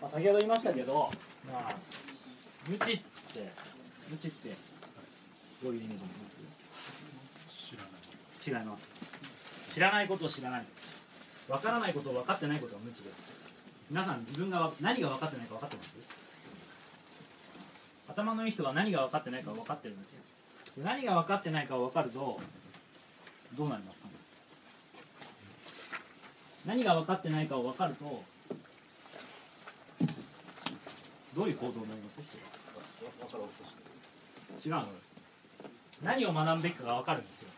まあ、先ほど言いましたけど、まあ、無知って無知ってどういう意味で思います？知らない。違います。知らないことを知らない。わからないことを分かってないことは無知です。皆さん自分がわ何が分かってないか分かってます？頭のいい人は何が分かってないか分かってるんですよ。で何が分かってないかを分かるとどうなりますか？ね何が分かってないかを分かるとどういう行動になります人分かろうとして違うんです何を学ぶべきかが分かるんですよ。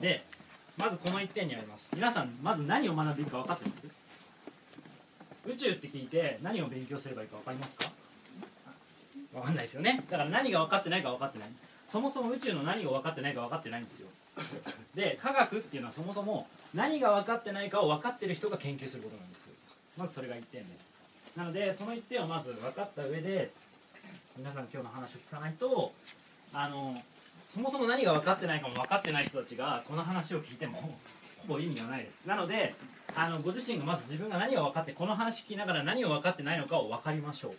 でまずこの1点にあります。皆さんまず何を学ぶべきか分かってます？宇宙って聞いて何を勉強すればいいか分かりますか？分かんないですよね。だから何が分かってないか分かってない。そもそも宇宙の何が分かってないか分かってないんですよ。で科学っていうのはそもそも何が分かってないかを分かってる人が研究することなんですまずそれが1点です。なのでその1点をまず分かった上で皆さん今日の話を聞かないとあのそもそも何が分かってないかも分かってない人たちがこの話を聞いてもほぼ意味がないです。なのであのご自身がまず自分が何が分かってこの話聞きながら何を分かってないのかを分かりましょう。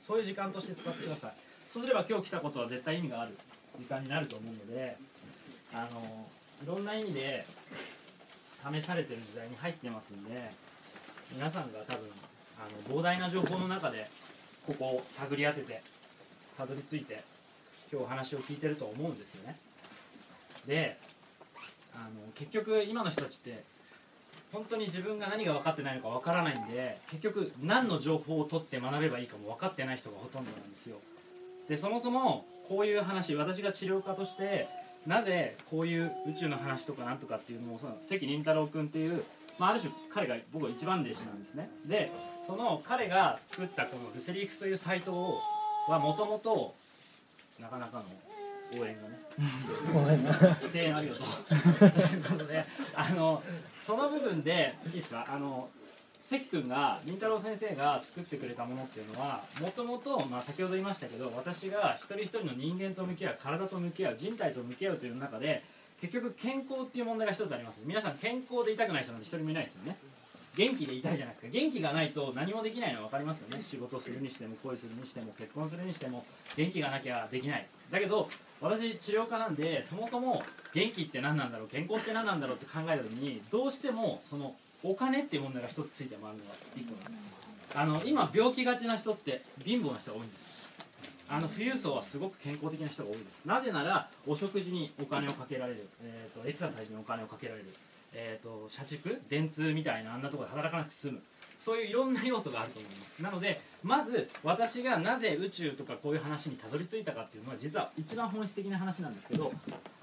そういう時間として使ってください。そうすれば今日来たことは絶対意味がある。時間になると思うのであのいろんな意味で試されてる時代に入ってますんで皆さんが多分あの膨大な情報の中でここを探り当ててたどり着いて今日お話を聞いてると思うんですよね。であの結局今の人たちって本当に自分が何が分かってないのか分からないんで結局何の情報を取って学べばいいかも分かってない人がほとんどなんですよ。でそもそもこういう話私が治療家としてなぜこういう宇宙の話とかなんとかっていうのをその関凛太郎君っていう、まあ、ある種彼が僕は一番弟子なんですね。でその彼が作ったこのルセリックスというサイトをはもともとなかなかの応援がね 声援ありがとう。ということであのその部分でいいですか？あの関君が凛太郎先生が作ってくれたものっていうのはもともと先ほど言いましたけど私が一人一人の人間と向き合う体と向き合う人体と向き合うという中で結局健康っていう問題が一つあります。皆さん健康でいたくない人なんて一人もいないですよね。元気でいたいじゃないですか。元気がないと何もできないの分かりますよね。仕事するにしても恋するにしても結婚するにしても元気がなきゃできない。だけど私治療家なんでそもそも元気って何なんだろう健康って何なんだろうって考えた時にどうしてもそのお金っていう問題が一つついて回るのが一個なんです。あの今病気がちな人って貧乏な人が多いんです。あの富裕層はすごく健康的な人が多いです。なぜならお食事にお金をかけられる、えーと、エクササイズにお金をかけられる、えーと、社畜電通みたいなあんなところで働かなくて済む。そういういろんな要素があると思います。なのでまず私がなぜ宇宙とかこういう話にたどり着いたかっていうのは実は一番本質的な話なんですけど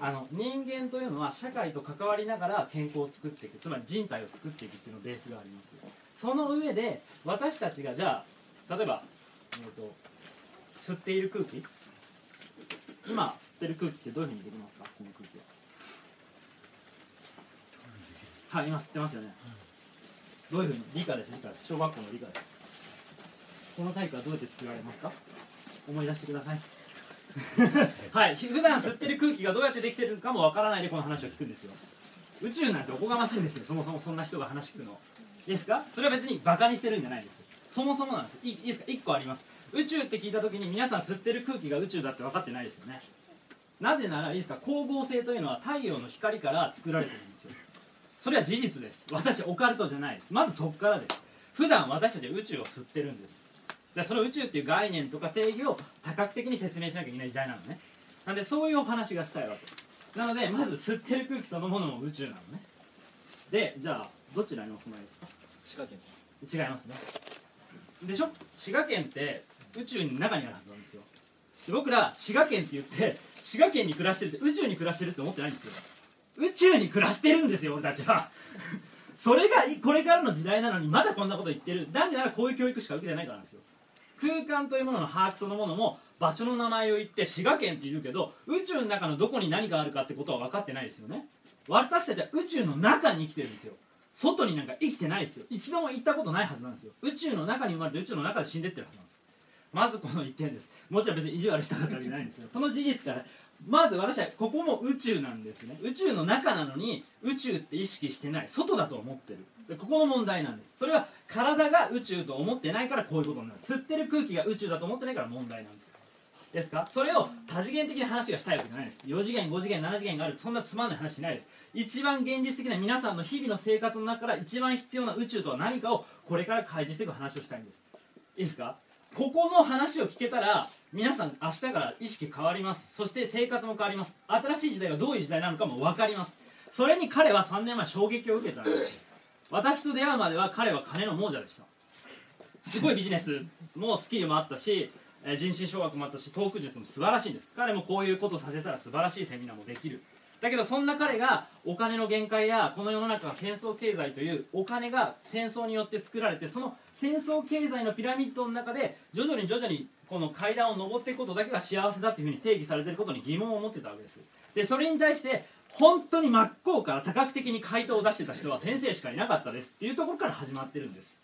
あの人間というのは社会と関わりながら健康を作っていくつまり人体を作っていくっていうのベースがあります。その上で私たちがじゃあ例えば、えーと、吸っている空気？今吸ってる空気ってどういうふうにできますか？この空気は。はい今吸ってますよね、どういうふうに？理科です理科です。小学校の理科です。この体育はどうやって作られますか？思い出してください。はい普段吸ってる空気がどうやってできてるかもわからないでこの話を聞くんですよ。宇宙なんておこがましいんですよ。そもそもそんな人が話聞くの。いいですか？それは別にバカにしてるんじゃないです。そもそもなんです。いいいですか？1個あります。宇宙って聞いた時に皆さん吸ってる空気が宇宙だって分かってないですよね。なぜならいいですか光合成というのは太陽の光から作られてるんですよ。それは事実です。私オカルトじゃないです。まずそこからです。普段私たちは宇宙を吸ってるんです。じゃあその宇宙っていう概念とか定義を多角的に説明しなきゃいけない時代なのね。なんでそういうお話がしたいわけ。なのでまず吸ってる空気そのものも宇宙なのね。でじゃあどちらにお住まいですか？滋賀県違いますね。でしょ？滋賀県って宇宙の中にあるはずなんですよ。僕ら滋賀県って言って滋賀県に暮らしてるって宇宙に暮らしてるって思ってないんですよ。宇宙に暮らしてるんですよ俺たちは。それがこれからの時代なのにまだこんなこと言ってる。なぜならこういう教育しか受けてないからなんですよ。空間というものの把握そのものも場所の名前を言って滋賀県って言うけど宇宙の中のどこに何があるかってことは分かってないですよね。私たちは宇宙の中に生きてるんですよ。外になんか生きてないですよ。一度も行ったことないはずなんですよ。宇宙の中に生まれて宇宙の中で死んでってるはずなんです。まずこの1点です。もちろん別に意地悪したからじゃないんですよ。その事実からまず私はここも宇宙なんですね。宇宙の中なのに宇宙って意識してない。外だと思ってる。でここの問題なんです。それは体が宇宙と思ってないからこういうことになる。吸ってる空気が宇宙だと思ってないから問題なんです。ですか？それを多次元的な話がしたいわけじゃないです。4次元5次元7次元がある。そんなつまんない話しないです。一番現実的な皆さんの日々の生活の中から一番必要な宇宙とは何かをこれから開示していく話をしたいんです。いいですか？ここの話を聞けたら皆さん明日から意識変わります。そして生活も変わります。新しい時代がどういう時代なのかも分かります。それに彼は3年前衝撃を受けた。私と出会うまでは彼は金の亡者でした。すごいビジネス。もスキルもあったし人心掌握もあったしトーク術も素晴らしいんです。彼もこういうことさせたら素晴らしいセミナーもできる。だけどそんな彼がお金の限界やこの世の中が戦争経済というお金が戦争によって作られてその戦争経済のピラミッドの中で徐々に徐々にこの階段を上っていくことだけが幸せだっていうふうに定義されていることに疑問を持ってたわけです。でそれに対して本当に真っ向から多角的に回答を出してた人は先生しかいなかったですっていうところから始まってるんです。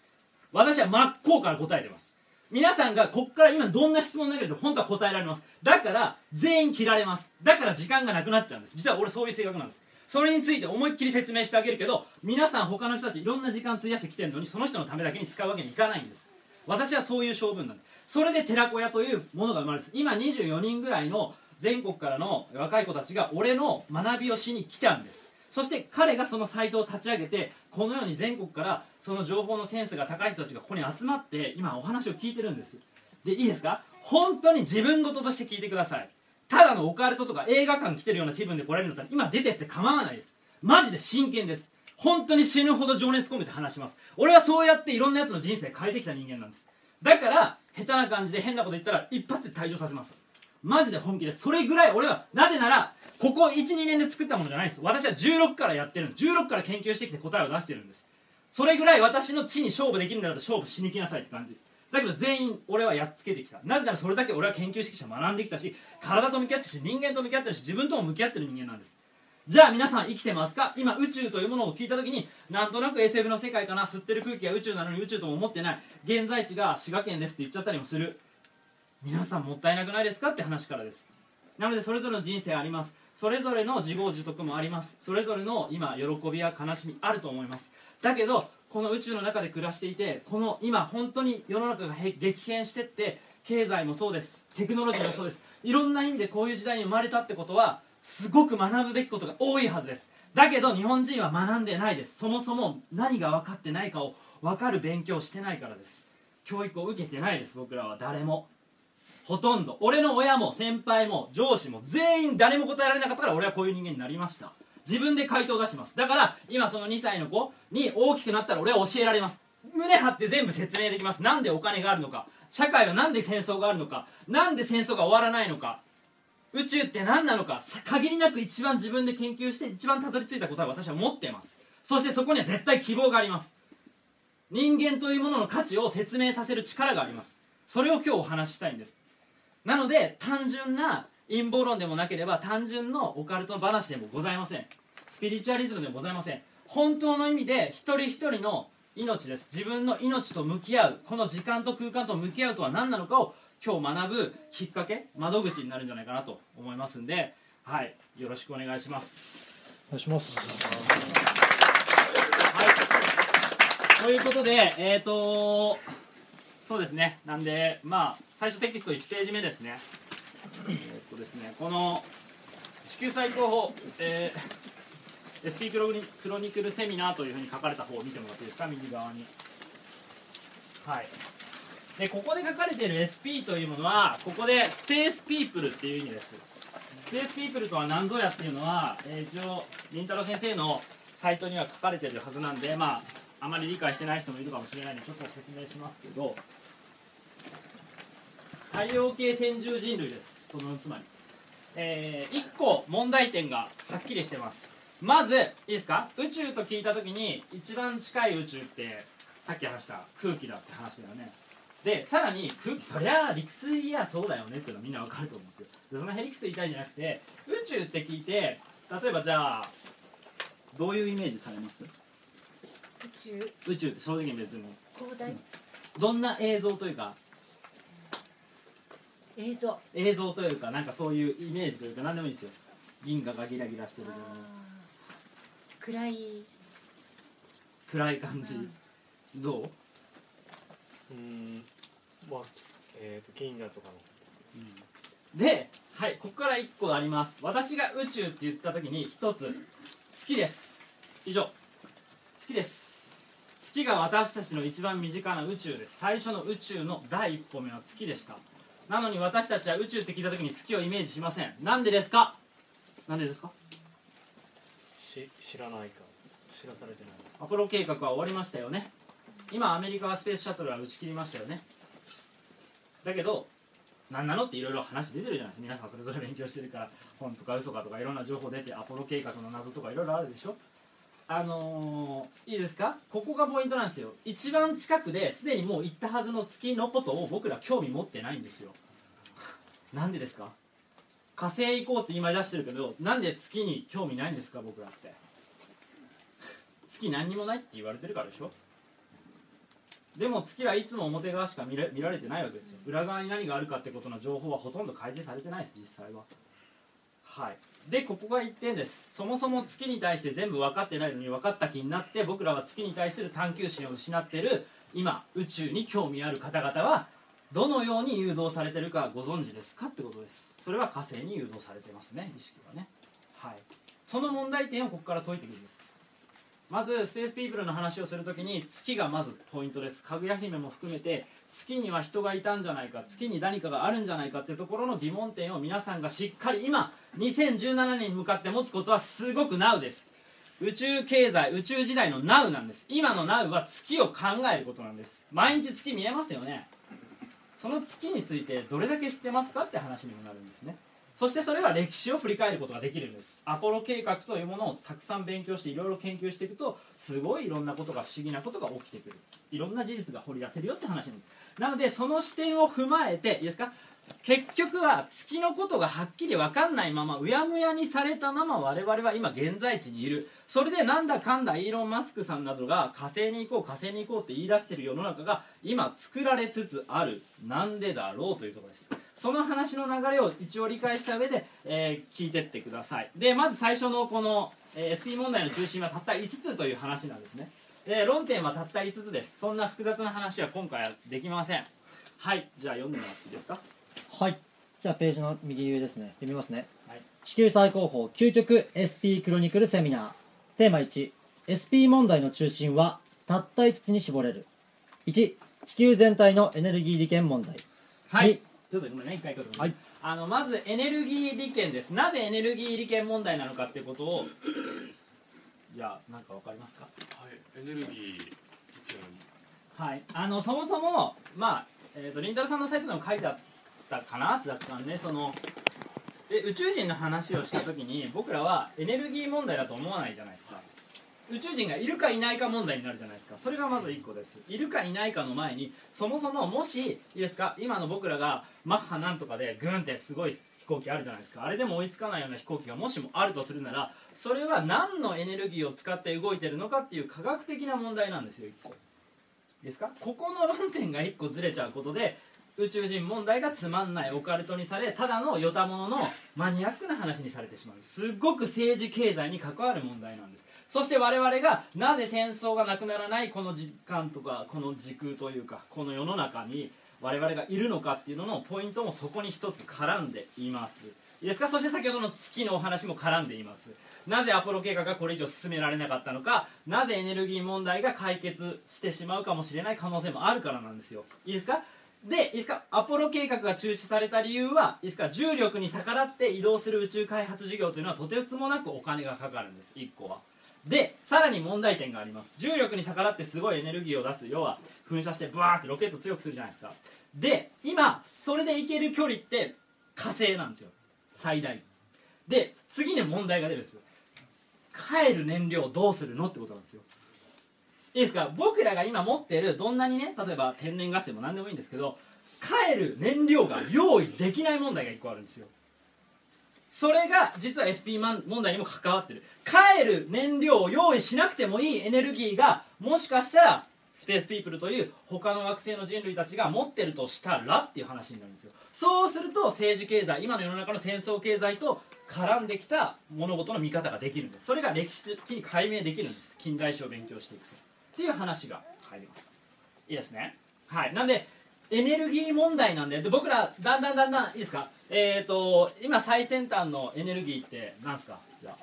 私は真っ向から答えてます。皆さんがこっから今どんな質問投げると本当は答えられます。だから全員切られます。だから時間がなくなっちゃうんです。実は俺そういう性格なんです。それについて思いっきり説明してあげるけど皆さん他の人たちいろんな時間費やしてきてるのにその人のためだけに使うわけにいかないんです。私はそういう性分なんです。それで寺子屋というものが生まれるんです今24人ぐらいの全国からの若い子たちが俺の学びをしに来たんです。そして彼がそのサイトを立ち上げてこのように全国からその情報のセンスが高い人たちがここに集まって今お話を聞いてるんです。でいいですか？本当に自分事として聞いてください。ただのオカルトとか映画館来てるような気分で来られるんだったら今出てって構わないです。マジで真剣です。本当に死ぬほど情熱込めて話します。俺はそうやっていろんなやつの人生変えてきた人間なんです。だから下手な感じで変なこと言ったら一発で退場させます。マジで本気ですそれぐらい俺はなぜならここ12年で作ったものじゃないです。私は16からやってるんです。16から研究してきて答えを出してるんです。それぐらい私の地に勝負できるんだったら勝負しに来なさいって感じ。だけど全員俺はやっつけてきた。なぜならそれだけ俺は研究してきた。学んできたし体と向き合ってるし人間と向き合ってるし自分とも向き合ってる人間なんです。じゃあ皆さん生きてますか？今宇宙というものを聞いた時になんとなく SF の世界かな。吸ってる空気が宇宙なのに宇宙とも思ってない。現在地が滋賀県ですって言っちゃったりもする。皆さんもったいなくないですかって話からです。なのでそれぞれの人生あります。それぞれの自業自得もあります。それぞれの今喜びや悲しみあると思います。だけどこの宇宙の中で暮らしていてこの今本当に世の中が激変してって経済もそうです。テクノロジーもそうです。いろんな意味でこういう時代に生まれたってことはすごく学ぶべきことが多いはずです。だけど日本人は学んでないです。そもそも何が分かってないかを分かる勉強してないからです。教育を受けてないです僕らは。誰も。ほとんど。俺の親も先輩も上司も全員誰も答えられなかったから俺はこういう人間になりました。自分で回答を出します。だから今その2歳の子に大きくなったら俺は教えられます。胸張って全部説明できます。なんでお金があるのか。社会はなんで戦争があるのか。なんで戦争が終わらないのか。宇宙って何なのか。限りなく一番自分で研究して一番たどり着いた答えを私は持っています。そしてそこには絶対希望があります。人間というものの価値を説明させる力があります。それを今日お話ししたいんです。なので単純な陰謀論でもなければ単純のオカルトの話でもございません。スピリチュアリズムでもございません。本当の意味で一人一人の命です。自分の命と向き合うこの時間と空間と向き合うとは何なのかを今日学ぶきっかけ窓口になるんじゃないかなと思いますんで。はい。よろしくお願いします。お願いします。はい。ということでえっ、ー、とそうですね。なんでまあ最初テキスト1ページ目ですね。えっとですねこの地球最高峰、えー、SP クロクロニクルセミナーというふうに書かれた方を見てもらっていいですか？右側に。はい。でここで書かれている SP というものはここでスペースピープルっていう意味です。スペースピープルとは何ぞやっていうのは、えー、一応りんたろ先生のサイトには書かれているはずなんでまああまり理解してない人もいるかもしれないのでちょっと説明しますけど太陽系先住人類です。そのつまり。えー、1個問題点がはっきりしてます。まずいいですか？宇宙と聞いた時に一番近い宇宙ってさっき話した空気だって話だよね。でさらに空気そりゃ理屈いやそうだよねっていうのはみんなわかると思うんですよ。でそのへりくつ言いたいんじゃなくて宇宙って聞いて例えばじゃあどういうイメージされます？宇宙。宇宙って正直に別に。広大。どんな映像というか。映像。映像というかなんかそういうイメージというか何でもいいですよ。銀河がギラギラしてるような暗い。暗い感じ、どう？うん。まあえっ、とケインナとかので、はい、ここから1個あります。私が宇宙って言った時に1つ。月です。以上。月です月が私たちの一番身近な宇宙です。最初の宇宙の第一歩目は月でした。なのに私たちは宇宙って聞いた時に月をイメージしません。なんでですか？なんでですか？し知らないか。知らされてない。アポロ計画は終わりましたよね。今アメリカはスペースシャトルは打ち切りましたよね。だけど何なのっていろいろ話出てるじゃないですか。皆さんそれぞれ勉強してるから本とか嘘かとかいろんな情報出てアポロ計画の謎とかいろいろあるでしょあのー、いいですか？ここがポイントなんですよ。一番近くですでにもう行ったはずの月のことを僕ら興味持ってないんですよ。なんでですか？火星行こうって今出してるけどなんで月に興味ないんですか？僕らって。月何にもないって言われてるからでしょ？でも月はいつも表側しか見れ見られてないわけですよ。裏側に何があるかってことの情報はほとんど開示されてないです実際は。はい。でここが1点です。そもそも月に対して全部分かってないのに分かった気になって僕らは月に対する探求心を失ってる今宇宙に興味ある方々はどのように誘導されてるかご存知ですかってことです。それは火星に誘導されてますね意識はね。はい。その問題点をここから解いていくんです。まずスペースピープルの話をするときに月がまずポイントです。かぐや姫も含めて月には人がいたんじゃないか月に何かがあるんじゃないかっていうところの疑問点を皆さんがしっかり今2017年に向かって持つことはすごく NOW です。宇宙経済宇宙時代の NOW なんです。今の NOW は月を考えることなんです。毎日月見えますよね。その月についてどれだけ知ってますかって話にもなるんですね。そしてそれは歴史を振り返ることができるんです。アポロ計画というものをたくさん勉強していろいろ研究していくとすごいいろんなことが不思議なことが起きてくる。いろんな事実が掘り出せるよって話なんです。なのでその視点を踏まえていいですか？結局は月のことがはっきり分かんないままうやむやにされたまま我々は今現在地にいる。それでなんだかんだイーロン・マスクさんなどが火星に行こう火星に行こうって言い出している世の中が今作られつつある。なんでだろうというところです。その話の流れを一応理解した上で、えー聞いてってください。でまず最初のこの、えー SP 問題の中心はたった5つという話なんですね。で論点はたった5つです。そんな複雑な話は今回はできません。はい。じゃあ読んでもらっていいですか？はい。じゃあページの右上ですね。読みますね。はい。地球最高峰究極 SP クロニクルセミナー。テーマ 1SP 問題の中心はたった5つに絞れる。1地球全体のエネルギー利権問題。はい、はいちょっとごめんね一回ちょっと、はい。あのまずエネルギー利権です。なぜエネルギー利権問題なのかっていうことをじゃあ何か分かりますか？はい、エネルギー意見はい。あのそもそもまあ、えー、とリンタルさんのサイトでも書いてあったかな？だったんでそのえ宇宙人の話をした時に僕らはエネルギー問題だと思わないじゃないですか宇宙人がいるかいないか問題になるじゃないですか。それがまず1個です。いるかいないかの前にそもそももしいいですか？今の僕らがマッハなんとかでグンってすごい飛行機あるじゃないですか。あれでも追いつかないような飛行機がもしもあるとするならそれは何のエネルギーを使って動いてるのかっていう科学的な問題なんですよ1個。いいですか？ここの論点が1個ずれちゃうことで宇宙人問題がつまんないオカルトにされただのヨタもののマニアックな話にされてしまう。すっごく政治経済に関わる問題なんです。そして我々がなぜ戦争がなくならないこの時間とかこの時空というかこの世の中に我々がいるのかっていうののポイントもそこに一つ絡んでいます。いいですか？そして先ほどの月のお話も絡んでいます。なぜアポロ計画がこれ以上進められなかったのか？なぜエネルギー問題が解決してしまうかもしれない可能性もあるからなんですよ。いいですか？でいいですか？アポロ計画が中止された理由はいいですか？重力に逆らって移動する宇宙開発事業というのはとてつもなくお金がかかるんです。1個は。でさらに問題点があります。重力に逆らってすごいエネルギーを出す。要は噴射してブワーってロケット強くするじゃないですか。で今それで行ける距離って火星なんですよ。最大で次に問題が出るんです帰る燃料どうするのってことなんですよ。いいですか？僕らが今持ってるどんなにね例えば天然ガスでも何でもいいんですけど帰る燃料が用意できない問題が1個あるんですよ。それが実は SP 問題にも関わってる。帰る燃料を用意しなくてもいいエネルギーがもしかしたらスペースピープルという他の惑星の人類たちが持ってるとしたらっていう話になるんですよ。そうすると政治経済今の世の中の戦争経済と絡んできた物事の見方ができるんです。それが歴史的に解明できるんです。近代史を勉強していくと。っていう話が入ります。いいですね。はい。なんでエネルギー問題なんでで僕らだんだんだんだんいいですか？えっ、ー、と今最先端のエネルギーって何ですか？じゃあ。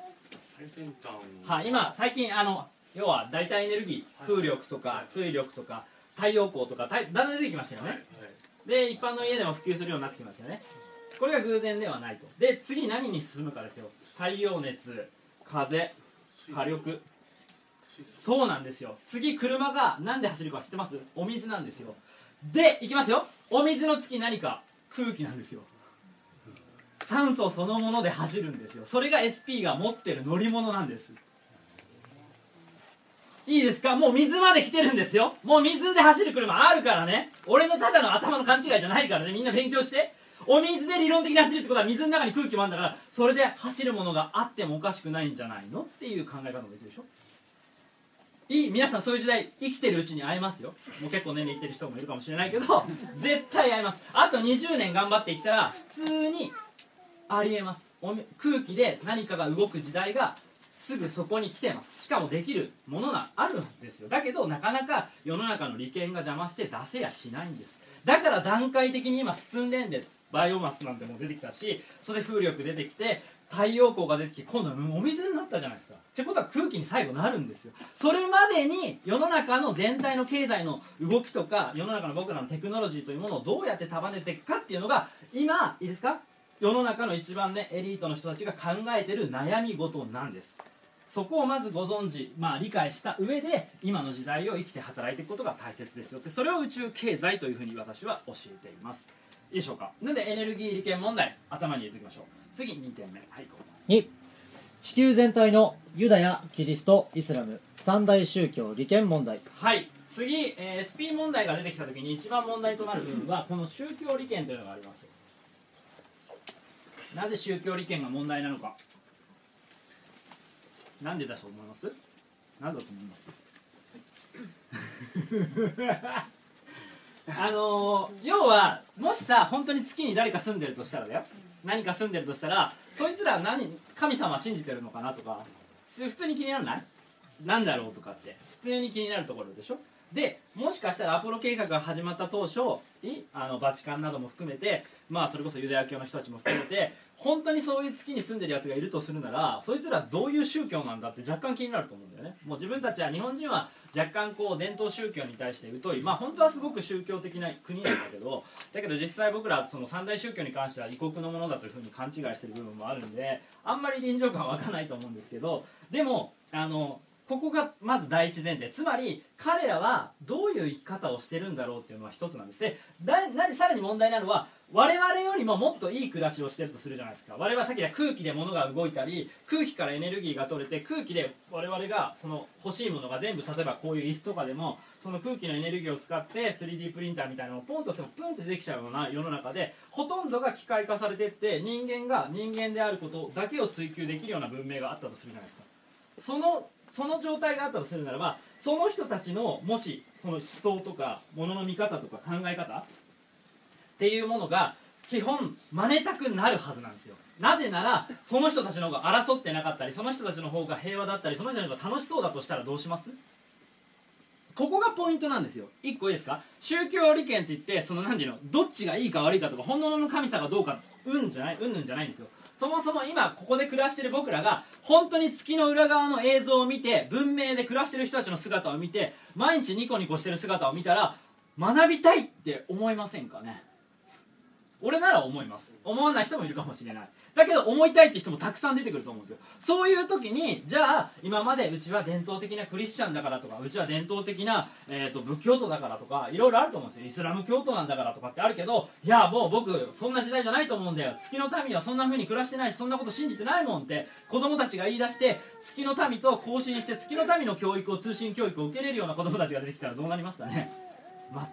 最先端。はい、今最近あの要は代替エネルギー。風力とか水力とか太陽光とかだんだん出てきましたよね、はいで一般の家でも普及するようになってきましたよね。これが偶然ではないと。で次何に進むかですよ。太陽熱風火力。そうなんですよ。次車が何で走るか知ってます？お水なんですよでいきますよ。お水の次何か。空気なんですよ。酸素そのもので走るんですよ。それが SP が持ってる乗り物なんです。いいですか？もう水まで来てるんですよ。もう水で走る車あるからね。俺のただの頭の勘違いじゃないからね。みんな勉強して。お水で理論的に走るってことは水の中に空気もあるんだからそれで走るものがあってもおかしくないんじゃないの？っていう考え方もできるでしょ。いい皆さんそういう時代生きてるうちに会えますよ。もう結構年齢いってる人もいるかもしれないけど 絶対会えます。あと20年頑張って生きたら普通にありえます。おみ空気で何かが動く時代がすぐそこに来てます。しかもできるものがあるんですよ。だけどなかなか世の中の利権が邪魔して出せやしないんです。だから段階的に今進んでんです。バイオマスなんてもう出てきたしそれで風力出てきて太陽光が出てきて今度はもうお水になったじゃないですか。ってことは空気に最後なるんですよ。それまでに世の中の全体の経済の動きとか世の中の僕らのテクノロジーというものをどうやって束ねていくかっていうのが今いいですか？世の中の一番ねエリートの人たちが考えてる悩み事なんです。そこをまずご存知、まあ、理解した上で今の時代を生きて働いていくことが大切ですよって。それを宇宙経済というふうに私は教えています。いいでしょうか？なんでエネルギー利権問題頭に入れておきましょう。次2点目。はいこう2地球全体のユダヤキリストイスラム三大宗教利権問題。はい次、えー SP 問題が出てきた時に一番問題となる部分はこの宗教利権というのがあります。なぜ宗教利権が問題なのか。なんでだと思います？なんだと思います？あのー要はもしさ本当に月に誰か住んでるとしたらだよ何か住んでるとしたらそいつら何神様信じてるのかなとか普通に気にならない？何だろうとかって普通に気になるところでしょ？でもしかしたらアポロ計画が始まった当初あのバチカンなども含めてまあそれこそユダヤ教の人たちも含めて本当にそういう月に住んでるやつがいるとするならそいつらどういう宗教なんだって若干気になると思うんだよね。もう自分たちは日本人は若干こう伝統宗教に対して疎い。まあ本当はすごく宗教的な国なんだけどだけど実際僕らその三大宗教に関しては異国のものだというふうに勘違いしてる部分もあるんであんまり臨場感は湧かないと思うんですけどでもあのここがまず第一前提。つまり彼らはどういう生き方をしてるんだろうっていうのは一つなんですね。だ何さらに問題なのは我々よりももっといい暮らしをしてるとするじゃないですか。我々はさっき言った空気で物が動いたり空気からエネルギーが取れて空気で我々がその欲しいものが全部例えばこういう椅子とかでもその空気のエネルギーを使って 3D プリンターみたいなのをポンとすればプンってできちゃうような世の中でほとんどが機械化されてって人間が人間であることだけを追求できるような文明があったとするじゃないですか。そのその状態があったとするならばその人たちのもしその思想とかものの見方とか考え方っていうものが基本真似たくなるはずなんですよ。なぜならその人たちの方が争ってなかったりその人たちの方が平和だったりその人たちの方が楽しそうだとしたらどうします？ここがポイントなんですよ。一個いいですか？宗教利権って言ってその何ていうのどっちがいいか悪いかとか本物の神様がどうかうんじゃないうんぬんじゃないんですよ。そもそも今ここで暮らしてる僕らが本当に月の裏側の映像を見て文明で暮らしてる人たちの姿を見て毎日ニコニコしてる姿を見たら学びたいって思いませんかね？俺なら思います。思わない人もいるかもしれない。だけど思いたいって人もたくさん出てくると思うんですよ。そういう時にじゃあ今までうちは伝統的なクリスチャンだからとかうちは伝統的な、えー、と仏教徒だからとかいろいろあると思うんですよ。イスラム教徒なんだからとかってあるけどいやもう僕そんな時代じゃないと思うんだよ。月の民はそんな風に暮らしてないしそんなこと信じてないもんって子供たちが言い出して月の民と交信して月の民の教育を通信教育を受けれるような子供たちが出てきたらどうなりますかね。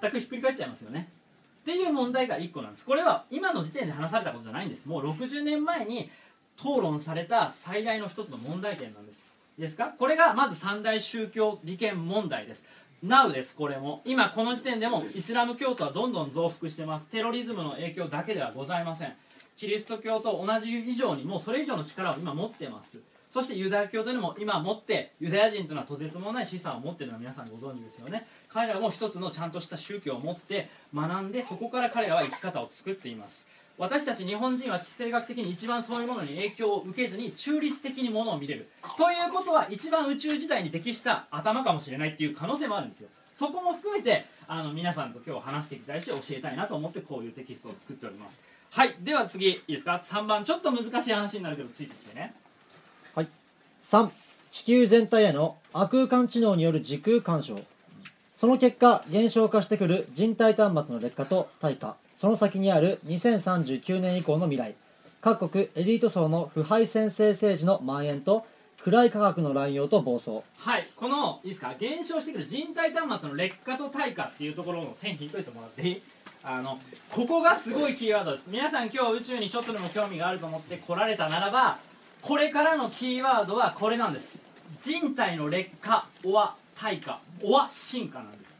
全くひっくり返っちゃいますよね。っていう問題が1個なんです。これは今の時点で話されたことじゃないんです。もう60年前に討論された最大の一つの問題点なんです。いいですか？これがまず三大宗教利権問題です。Now ですこれも。今この時点でもイスラム教徒はどんどん増幅してます。テロリズムの影響だけではございません。キリスト教と同じ以上にもうそれ以上の力を今持ってます。そしてユダヤ教というのも今持ってユダヤ人というのはとてつもない資産を持っているのは皆さんご存知ですよね。彼らも一つのちゃんとした宗教を持って学んでそこから彼らは生き方を作っています。私たち日本人は地政学的に一番そういうものに影響を受けずに中立的にものを見れる。ということは一番宇宙時代に適した頭かもしれないっていう可能性もあるんですよ。そこも含めてあの皆さんと今日話していきたいし教えたいなと思ってこういうテキストを作っております。はい。では次いいですか？3番ちょっと難しい話になるけどついてきてね。3地球全体への亜空間知能による時空干渉。その結果減少化してくる人体端末の劣化と退化その先にある2039年以降の未来。各国エリート層の腐敗先制政治の蔓延と暗い科学の乱用と暴走。はいこのいいですか？減少してくる人体端末の劣化と退化っていうところの線引いといてもらっていい？あのここがすごいキーワードです。皆さん今日宇宙にちょっとでも興味があると思って来られたならばこれからのキーワードはこれなんです。人体の劣化おは退化。おは進化なんです。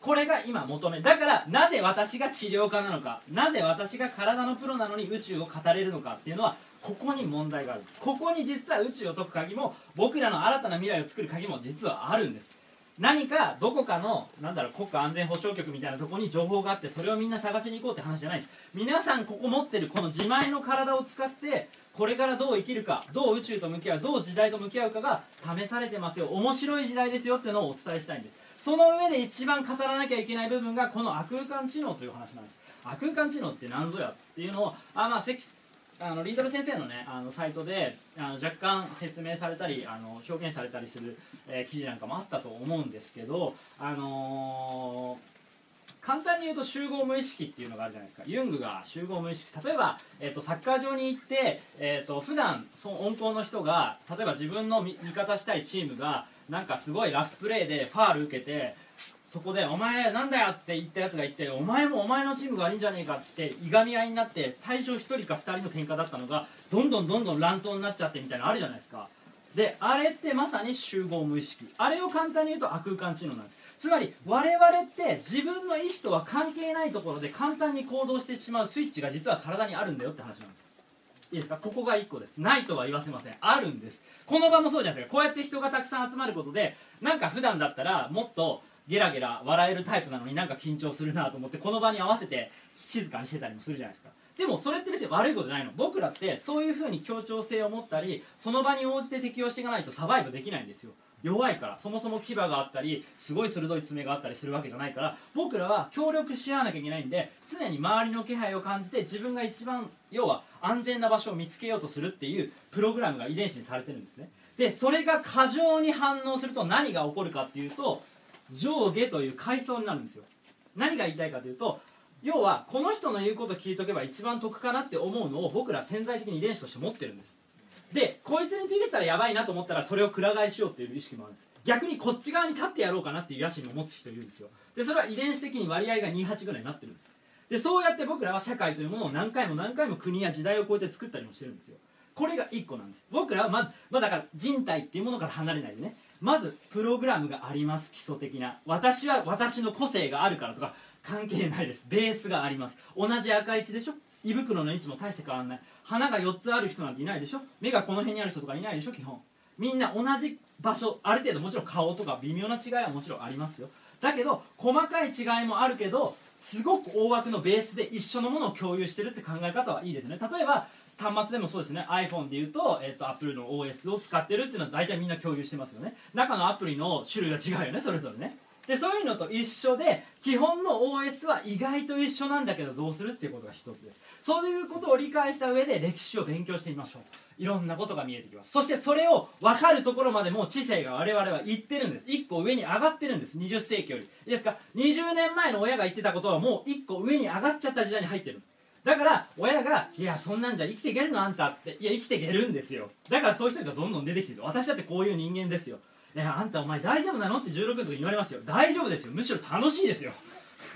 これが今求め。だからなぜ私が治療家なのか。なぜ私が体のプロなのに宇宙を語れるのかっていうのはここに問題があるんです。ここに実は宇宙を解く鍵も僕らの新たな未来を作る鍵も実はあるんです。何かどこかのなんだろう国家安全保障局みたいなところに情報があってそれをみんな探しに行こうって話じゃないです。皆さんここ持ってるこの自前の体を使ってこれからどう生きるかどう宇宙と向き合うどう時代と向き合うかが試されてますよ。面白い時代ですよっていうのをお伝えしたいんです。その上で一番語らなきゃいけない部分がこの亜空間知能という話なんです。亜空間知能って何ぞやっていうのをあまあ関あのリードル先生のねあのサイトであの若干説明されたりあの表現されたりする、えー記事なんかもあったと思うんですけどあのー簡単に言うと集合無意識っていうのがあるじゃないですか。ユングが集合無意識。例えば、えー、とサッカー場に行って、えー、と普段その温厚の人が例えば自分の味方したいチームがなんかすごいラフプレーでファール受けてそこで「お前なんだよ」って言ったやつがいて「お前もお前のチームが悪いんじゃねえか」っつっていがみ合いになって最初1人か2人の喧嘩だったのがどんどんどんどん乱闘になっちゃってみたいなのあるじゃないですか。であれってまさに集合無意識。あれを簡単に言うと亜空間知能なんです。つまり我々って自分の意思とは関係ないところで簡単に行動してしまうスイッチが実は体にあるんだよって話なんです。いいですか？ここが1個です。ないとは言わせません。あるんです。この場もそうじゃないですか。こうやって人がたくさん集まることでなんか普段だったらもっとゲラゲラ笑えるタイプなのになんか緊張するなと思ってこの場に合わせて静かにしてたりもするじゃないですか。でもそれって別に悪いことじゃないの。僕らってそういう風に協調性を持ったりその場に応じて適応していかないとサバイブできないんですよ。弱いからそもそも牙があったりすごい鋭い爪があったりするわけじゃないから僕らは協力し合わなきゃいけないんで常に周りの気配を感じて自分が一番要は安全な場所を見つけようとするっていうプログラムが遺伝子にされてるんですね。でそれが過剰に反応すると何が起こるかっていうと上下という階層になるんですよ。何が言いたいかというと要はこの人の言うこと聞いとけば一番得かなって思うのを僕ら潜在的に遺伝子として持ってるんです。でこいつについてったらやばいなと思ったらそれをくら替えしようっていう意識もあるんです。逆にこっち側に立ってやろうかなっていう野心を持つ人いるんですよ。でそれは遺伝子的に割合が28ぐらいになってるんです。でそうやって僕らは社会というものを何回も何回も国や時代を超えて作ったりもしてるんですよ。これが1個なんです。僕らはまず、まあ、だから人体っていうものから離れないでね。まずプログラムがあります基礎的な。私は私の個性があるからとか関係ないです。ベースがあります。同じ赤い血でしょ？胃袋の位置も大して変わらない。鼻が4つある人なんていないでしょ？目がこの辺にある人とかいないでしょ？基本。みんな同じ場所ある程度もちろん顔とか微妙な違いはもちろんありますよ。だけど細かい違いもあるけどすごく大枠のベースで一緒のものを共有してるって考え方はいいですね。例えば端末でもそうですね。iPhone でいうと,、えっと Apple の OS を使ってるっていうのは大体みんな共有してますよね。中のアプリの種類が違うよねそれぞれね。でそういうのと一緒で基本の OS は意外と一緒なんだけどどうするっていうことが一つです。そういうことを理解した上で歴史を勉強してみましょういろんなことが見えてきます。そしてそれを分かるところまでもう知性が我々は言ってるんです。1個上に上がってるんです。20世紀より。いいですか？20年前の親が言ってたことはもう1個上に上がっちゃった時代に入ってる。だから親が「いやそんなんじゃ生きていけるの？あんた」って「いや生きていけるんですよ」だからそういう人がどんどん出てきてる。私だってこういう人間ですよ。いやあんたお前大丈夫なの？って16の時に言われますよ。大丈夫ですよ。むしろ楽しいですよ。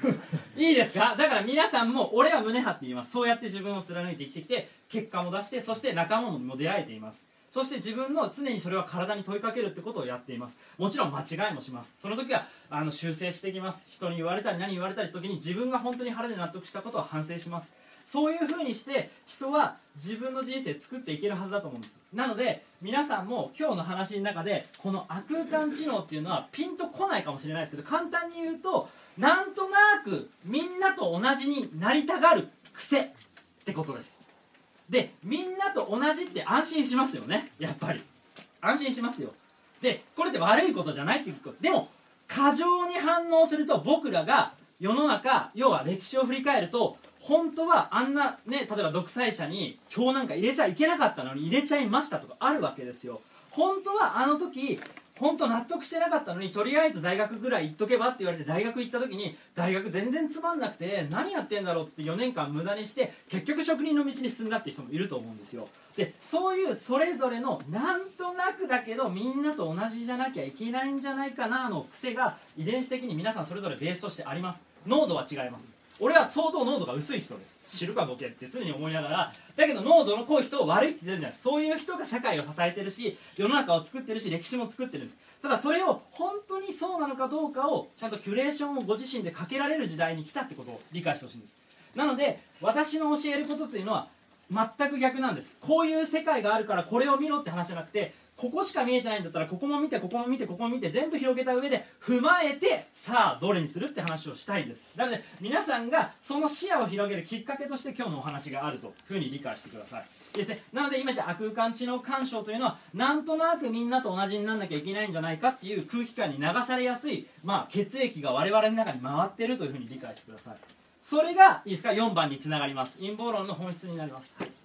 いいですか？だから皆さんも俺は胸張って言います。そうやって自分を貫いて生きてきて結果も出してそして仲間も出会えています。そして自分の常にそれは体に問いかけるってことをやっています。もちろん間違いもします。その時はあの修正していきます。人に言われたり何言われたり時に自分が本当に腹で納得したことを反省します。そういうふうにして人は自分の人生作っていけるはずだと思うんです。なので皆さんも今日の話の中でこの亜空間知能っていうのはピンとこないかもしれないですけど簡単に言うとなんとなくみんなと同じになりたがる癖ってことです。でみんなと同じって安心しますよね。やっぱり。安心しますよ。でこれって悪いことじゃないっていうこと。でも過剰に反応すると僕らが世の中要は歴史を振り返ると本当はあんなね例えば独裁者に票なんか入れちゃいけなかったのに入れちゃいましたとかあるわけですよ。本当はあの時本当納得してなかったのにとりあえず大学ぐらい行っとけばって言われて大学行った時に大学全然つまんなくて何やってんだろうって言って4年間無駄にして結局職人の道に進んだって人もいると思うんですよ。でそういうそれぞれのなんとなくだけどみんなと同じじゃなきゃいけないんじゃないかなの癖が遺伝子的に皆さんそれぞれベースとしてあります。濃度は違います。俺は相当濃度が薄い人です。知るかボケって常に思いながら。だけど濃度の濃い人を悪いって言ってるんじゃない。そういう人が社会を支えてるし世の中を作ってるし歴史も作ってるんです。ただそれを本当にそうなのかどうかをちゃんとキュレーションをご自身でかけられる時代に来たってことを理解してほしいんです。なので私の教えることというのは全く逆なんです。こういう世界があるからこれを見ろって話じゃなくてここしか見えてないんだったらここも見てここも見てここも見て全部広げた上で踏まえてさあどれにするって話をしたいんです。なので皆さんがその視野を広げるきっかけとして今日のお話があるというふうに理解してください。ですね。なので今言った空間知能干渉というのはなんとなくみんなと同じにならなきゃいけないんじゃないかっていう空気感に流されやすい、まあ、血液が我々の中に回ってるというふうに理解してください。それがいいですか？4番につながります。陰謀論の本質になります、